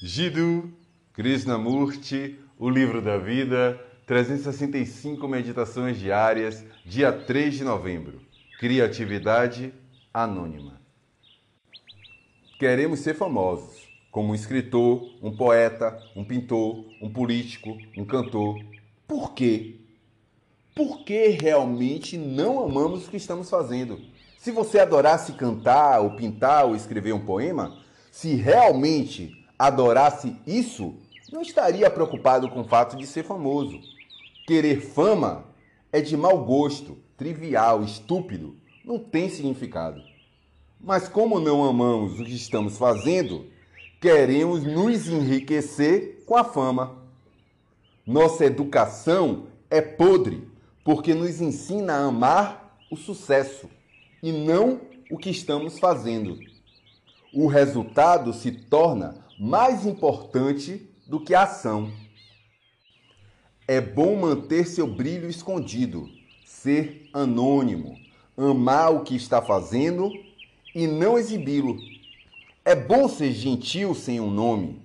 Jiddu Krishnamurti, O Livro da Vida, 365 Meditações Diárias, dia 3 de novembro. Criatividade Anônima. Queremos ser famosos, como um escritor, um poeta, um pintor, um político, um cantor. Por quê? Porque realmente não amamos o que estamos fazendo. Se você adorasse cantar, ou pintar, ou escrever um poema, se realmente adorasse isso, não estaria preocupado com o fato de ser famoso. Querer fama é de mau gosto, trivial, estúpido, não tem significado. Mas como não amamos o que estamos fazendo, queremos nos enriquecer com a fama. Nossa educação é podre porque nos ensina a amar o sucesso e não o que estamos fazendo. O resultado se torna mais importante do que a ação. É bom manter seu brilho escondido, ser anônimo, amar o que está fazendo e não exibi-lo. É bom ser gentil sem um nome.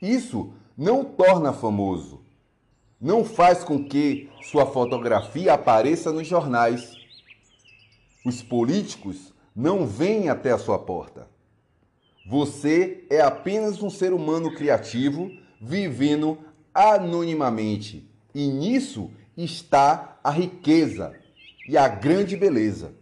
Isso não torna famoso. Não faz com que sua fotografia apareça nos jornais. Os políticos não vêm até a sua porta. Você é apenas um ser humano criativo vivendo anonimamente. E nisso está a riqueza e a grande beleza.